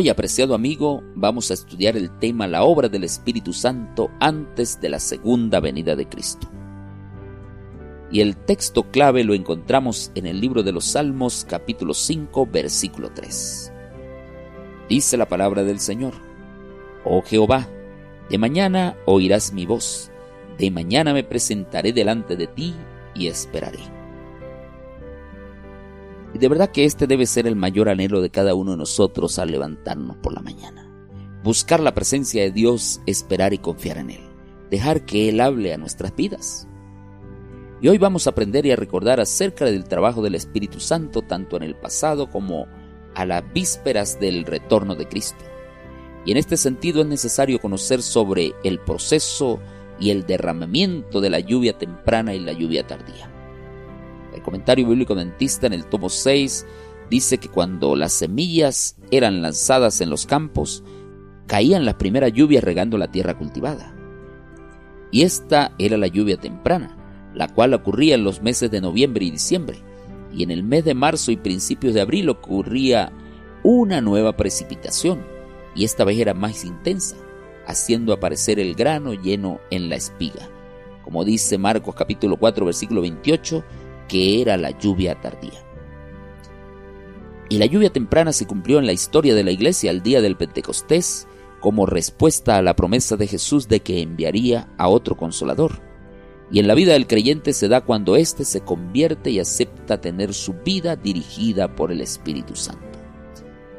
Hoy, apreciado amigo, vamos a estudiar el tema La obra del Espíritu Santo antes de la segunda venida de Cristo. Y el texto clave lo encontramos en el libro de los Salmos capítulo 5 versículo 3. Dice la palabra del Señor, Oh Jehová, de mañana oirás mi voz, de mañana me presentaré delante de ti y esperaré. De verdad que este debe ser el mayor anhelo de cada uno de nosotros al levantarnos por la mañana. Buscar la presencia de Dios, esperar y confiar en Él. Dejar que Él hable a nuestras vidas. Y hoy vamos a aprender y a recordar acerca del trabajo del Espíritu Santo tanto en el pasado como a las vísperas del retorno de Cristo. Y en este sentido es necesario conocer sobre el proceso y el derramamiento de la lluvia temprana y la lluvia tardía. El comentario bíblico dentista en el tomo 6 dice que cuando las semillas eran lanzadas en los campos, caían las primeras lluvias regando la tierra cultivada. Y esta era la lluvia temprana, la cual ocurría en los meses de noviembre y diciembre. Y en el mes de marzo y principios de abril ocurría una nueva precipitación, y esta vez era más intensa, haciendo aparecer el grano lleno en la espiga. Como dice Marcos capítulo 4 versículo 28, que era la lluvia tardía. Y la lluvia temprana se cumplió en la historia de la iglesia al día del Pentecostés como respuesta a la promesa de Jesús de que enviaría a otro consolador. Y en la vida del creyente se da cuando éste se convierte y acepta tener su vida dirigida por el Espíritu Santo.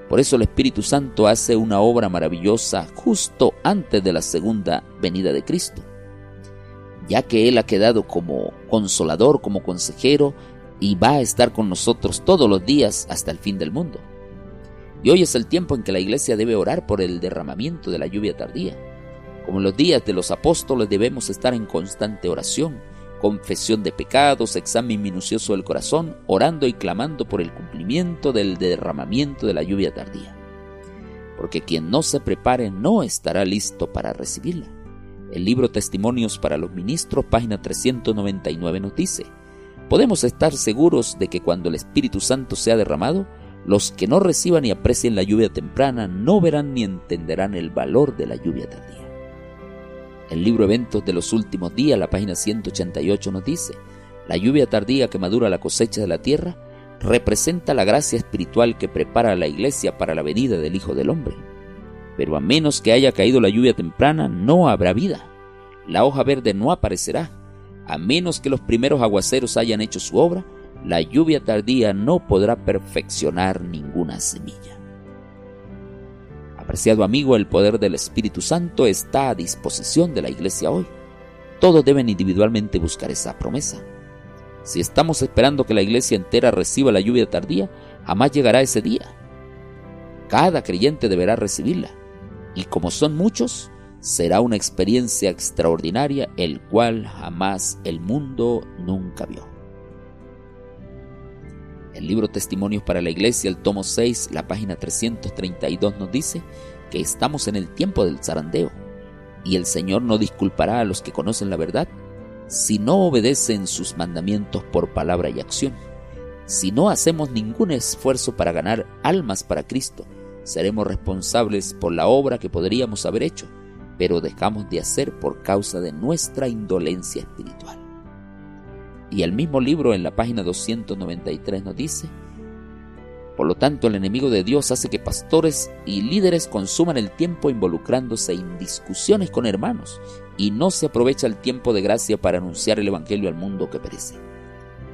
Por eso el Espíritu Santo hace una obra maravillosa justo antes de la segunda venida de Cristo ya que Él ha quedado como consolador, como consejero, y va a estar con nosotros todos los días hasta el fin del mundo. Y hoy es el tiempo en que la iglesia debe orar por el derramamiento de la lluvia tardía. Como en los días de los apóstoles debemos estar en constante oración, confesión de pecados, examen minucioso del corazón, orando y clamando por el cumplimiento del derramamiento de la lluvia tardía. Porque quien no se prepare no estará listo para recibirla. El libro Testimonios para los Ministros, página 399, nos dice, podemos estar seguros de que cuando el Espíritu Santo sea derramado, los que no reciban y aprecien la lluvia temprana no verán ni entenderán el valor de la lluvia tardía. El libro Eventos de los Últimos Días, la página 188, nos dice, la lluvia tardía que madura la cosecha de la tierra representa la gracia espiritual que prepara a la iglesia para la venida del Hijo del Hombre pero a menos que haya caído la lluvia temprana, no habrá vida. La hoja verde no aparecerá. A menos que los primeros aguaceros hayan hecho su obra, la lluvia tardía no podrá perfeccionar ninguna semilla. Apreciado amigo, el poder del Espíritu Santo está a disposición de la iglesia hoy. Todos deben individualmente buscar esa promesa. Si estamos esperando que la iglesia entera reciba la lluvia tardía, jamás llegará ese día. Cada creyente deberá recibirla y como son muchos, será una experiencia extraordinaria el cual jamás el mundo nunca vio. El libro Testimonios para la Iglesia, el tomo 6, la página 332 nos dice que estamos en el tiempo del zarandeo y el Señor no disculpará a los que conocen la verdad si no obedecen sus mandamientos por palabra y acción, si no hacemos ningún esfuerzo para ganar almas para Cristo, seremos responsables por la obra que podríamos haber hecho, pero dejamos de hacer por causa de nuestra indolencia espiritual. Y el mismo libro en la página 293 nos dice, por lo tanto el enemigo de Dios hace que pastores y líderes consuman el tiempo involucrándose en discusiones con hermanos y no se aprovecha el tiempo de gracia para anunciar el Evangelio al mundo que perece.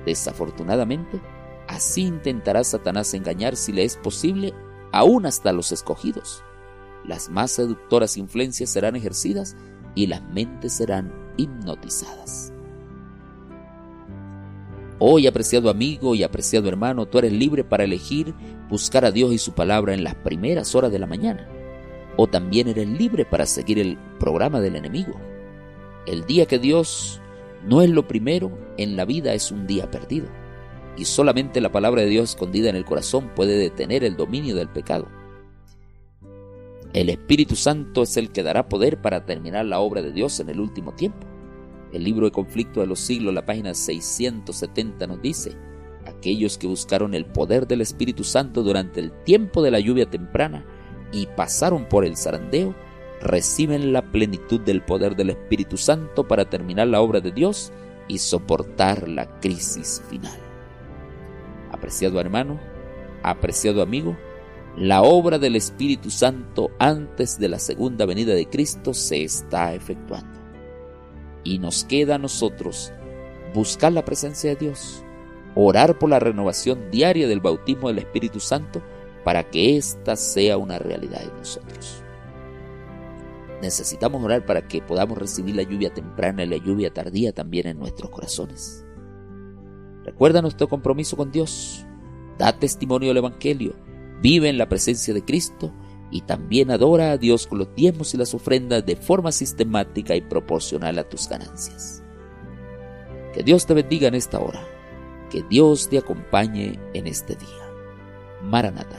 Desafortunadamente, así intentará Satanás engañar si le es posible aún hasta los escogidos. Las más seductoras influencias serán ejercidas y las mentes serán hipnotizadas. Hoy, apreciado amigo y apreciado hermano, tú eres libre para elegir buscar a Dios y su palabra en las primeras horas de la mañana. O también eres libre para seguir el programa del enemigo. El día que Dios no es lo primero en la vida es un día perdido y solamente la palabra de Dios escondida en el corazón puede detener el dominio del pecado. El Espíritu Santo es el que dará poder para terminar la obra de Dios en el último tiempo. El libro de conflicto de los siglos, la página 670 nos dice, aquellos que buscaron el poder del Espíritu Santo durante el tiempo de la lluvia temprana y pasaron por el zarandeo, reciben la plenitud del poder del Espíritu Santo para terminar la obra de Dios y soportar la crisis final. Apreciado hermano, apreciado amigo, la obra del Espíritu Santo antes de la segunda venida de Cristo se está efectuando. Y nos queda a nosotros buscar la presencia de Dios, orar por la renovación diaria del bautismo del Espíritu Santo para que ésta sea una realidad en nosotros. Necesitamos orar para que podamos recibir la lluvia temprana y la lluvia tardía también en nuestros corazones. Recuerda nuestro compromiso con Dios, da testimonio del Evangelio, vive en la presencia de Cristo y también adora a Dios con los diezmos y las ofrendas de forma sistemática y proporcional a tus ganancias. Que Dios te bendiga en esta hora, que Dios te acompañe en este día. Maranata.